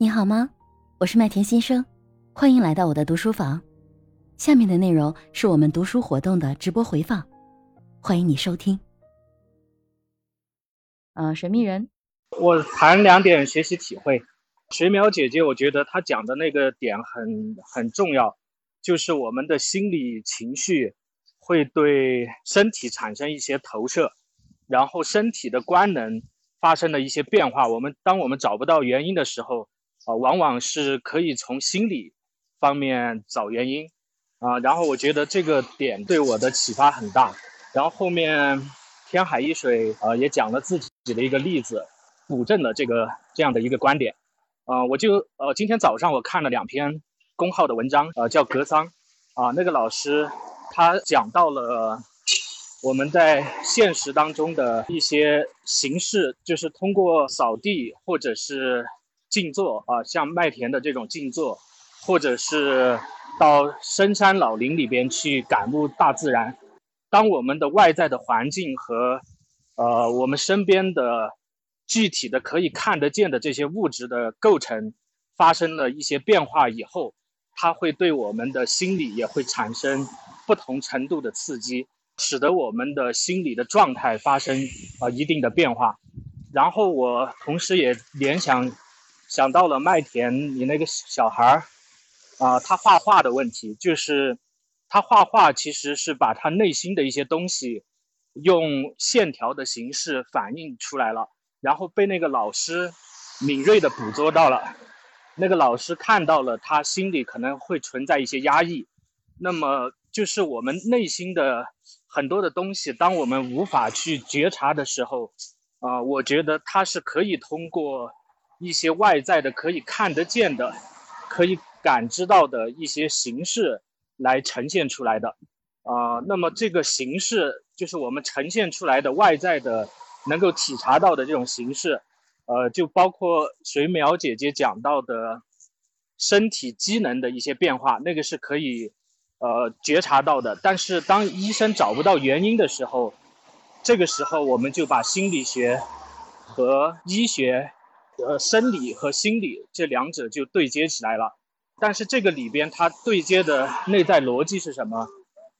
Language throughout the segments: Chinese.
你好吗？我是麦田新生，欢迎来到我的读书房。下面的内容是我们读书活动的直播回放，欢迎你收听。呃，神秘人，我谈两点学习体会。水淼姐姐，我觉得她讲的那个点很很重要，就是我们的心理情绪会对身体产生一些投射，然后身体的官能发生了一些变化。我们当我们找不到原因的时候，啊，往往是可以从心理方面找原因，啊，然后我觉得这个点对我的启发很大。然后后面天海一水啊也讲了自己的一个例子，补正了这个这样的一个观点，啊，我就呃今天早上我看了两篇公号的文章，呃叫格桑，啊那个老师他讲到了我们在现实当中的一些形式，就是通过扫地或者是。静坐啊，像麦田的这种静坐，或者是到深山老林里边去感悟大自然。当我们的外在的环境和呃我们身边的具体的可以看得见的这些物质的构成发生了一些变化以后，它会对我们的心理也会产生不同程度的刺激，使得我们的心理的状态发生啊一定的变化。然后我同时也联想。想到了麦田，你那个小孩儿，啊，他画画的问题，就是他画画其实是把他内心的一些东西，用线条的形式反映出来了，然后被那个老师敏锐的捕捉到了，那个老师看到了他心里可能会存在一些压抑，那么就是我们内心的很多的东西，当我们无法去觉察的时候，啊，我觉得他是可以通过。一些外在的可以看得见的、可以感知到的一些形式来呈现出来的，啊，那么这个形式就是我们呈现出来的外在的能够体察到的这种形式，呃，就包括水淼姐姐讲到的身体机能的一些变化，那个是可以呃觉察到的。但是当医生找不到原因的时候，这个时候我们就把心理学和医学。呃，生理和心理这两者就对接起来了，但是这个里边它对接的内在逻辑是什么？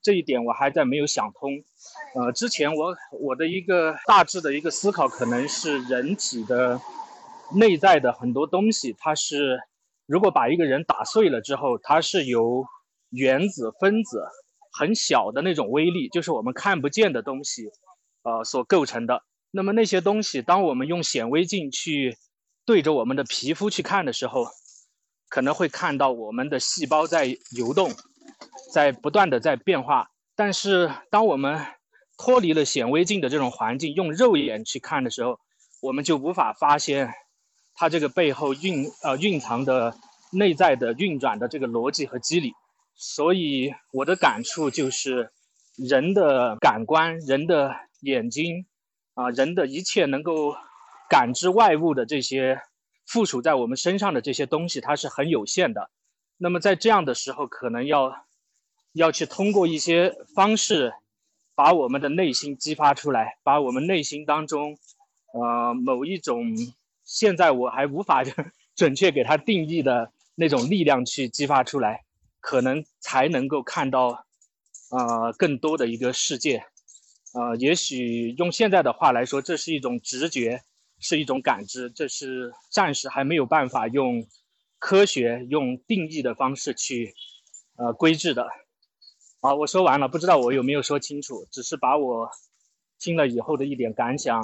这一点我还在没有想通。呃，之前我我的一个大致的一个思考可能是人体的内在的很多东西，它是如果把一个人打碎了之后，它是由原子、分子很小的那种微粒，就是我们看不见的东西，呃所构成的。那么那些东西，当我们用显微镜去对着我们的皮肤去看的时候，可能会看到我们的细胞在游动，在不断的在变化。但是，当我们脱离了显微镜的这种环境，用肉眼去看的时候，我们就无法发现它这个背后蕴呃蕴藏的内在的运转的这个逻辑和机理。所以，我的感触就是，人的感官、人的眼睛啊，人的一切能够。感知外物的这些附属在我们身上的这些东西，它是很有限的。那么在这样的时候，可能要要去通过一些方式，把我们的内心激发出来，把我们内心当中，呃，某一种现在我还无法 准确给它定义的那种力量去激发出来，可能才能够看到，呃，更多的一个世界。呃，也许用现在的话来说，这是一种直觉。是一种感知，这是暂时还没有办法用科学、用定义的方式去呃规制的。好，我说完了，不知道我有没有说清楚，只是把我听了以后的一点感想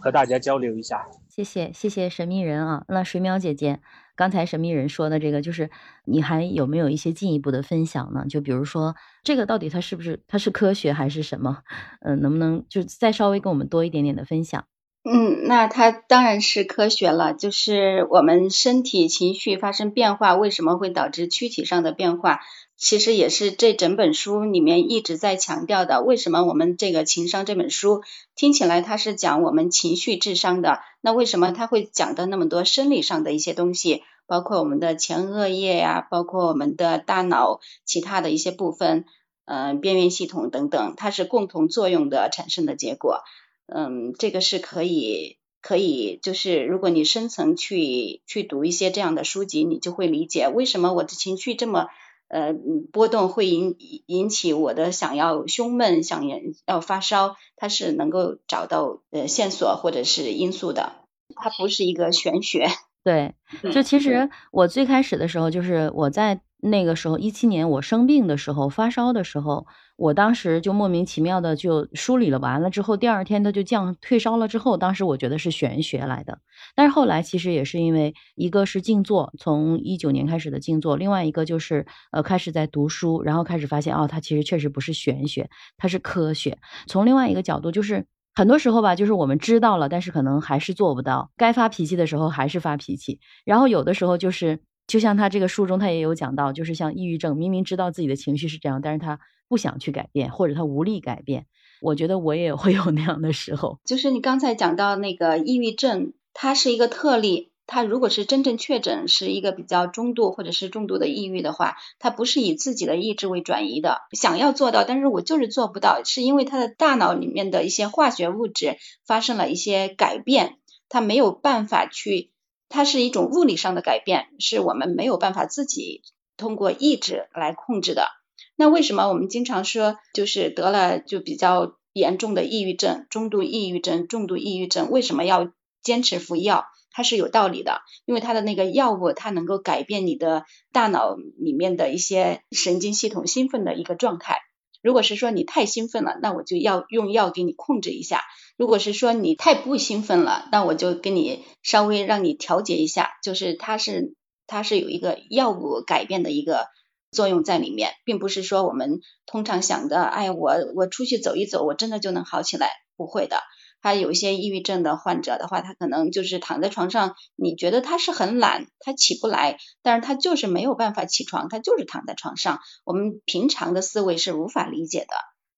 和大家交流一下。谢谢，谢谢神秘人啊。那水淼姐姐，刚才神秘人说的这个，就是你还有没有一些进一步的分享呢？就比如说，这个到底它是不是它是科学还是什么？嗯，能不能就再稍微跟我们多一点点的分享？嗯，那它当然是科学了。就是我们身体情绪发生变化，为什么会导致躯体上的变化？其实也是这整本书里面一直在强调的。为什么我们这个情商这本书听起来它是讲我们情绪智商的？那为什么它会讲的那么多生理上的一些东西？包括我们的前额叶呀，包括我们的大脑其他的一些部分，嗯，边缘系统等等，它是共同作用的产生的结果。嗯，这个是可以可以，就是如果你深层去去读一些这样的书籍，你就会理解为什么我的情绪这么呃波动，会引引起我的想要胸闷、想要发烧，它是能够找到呃线索或者是因素的，它不是一个玄学。对，就其实我最开始的时候，就是我在那个时候一七年我生病的时候发烧的时候，我当时就莫名其妙的就梳理了完了之后，第二天它就降退烧了之后，当时我觉得是玄学来的，但是后来其实也是因为一个是静坐，从一九年开始的静坐，另外一个就是呃开始在读书，然后开始发现哦，它其实确实不是玄学，它是科学。从另外一个角度就是。很多时候吧，就是我们知道了，但是可能还是做不到。该发脾气的时候还是发脾气。然后有的时候就是，就像他这个书中他也有讲到，就是像抑郁症，明明知道自己的情绪是这样，但是他不想去改变，或者他无力改变。我觉得我也会有那样的时候。就是你刚才讲到那个抑郁症，它是一个特例。他如果是真正确诊是一个比较中度或者是重度的抑郁的话，他不是以自己的意志为转移的，想要做到，但是我就是做不到，是因为他的大脑里面的一些化学物质发生了一些改变，他没有办法去，它是一种物理上的改变，是我们没有办法自己通过意志来控制的。那为什么我们经常说，就是得了就比较严重的抑郁症、中度抑郁症、重度抑郁症，为什么要坚持服药？它是有道理的，因为它的那个药物，它能够改变你的大脑里面的一些神经系统兴奋的一个状态。如果是说你太兴奋了，那我就要用药给你控制一下；如果是说你太不兴奋了，那我就跟你稍微让你调节一下。就是它是它是有一个药物改变的一个作用在里面，并不是说我们通常想的，哎，我我出去走一走，我真的就能好起来，不会的。他有一些抑郁症的患者的话，他可能就是躺在床上，你觉得他是很懒，他起不来，但是他就是没有办法起床，他就是躺在床上。我们平常的思维是无法理解的，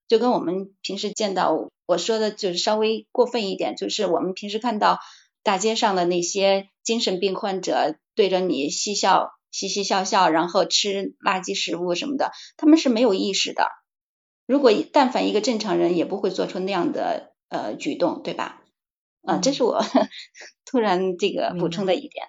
就跟我们平时见到我说的，就是稍微过分一点，就是我们平时看到大街上的那些精神病患者对着你嬉笑，嘻嘻笑笑，然后吃垃圾食物什么的，他们是没有意识的。如果但凡一个正常人，也不会做出那样的。呃，举动对吧？啊，这是我 突然这个补充的一点。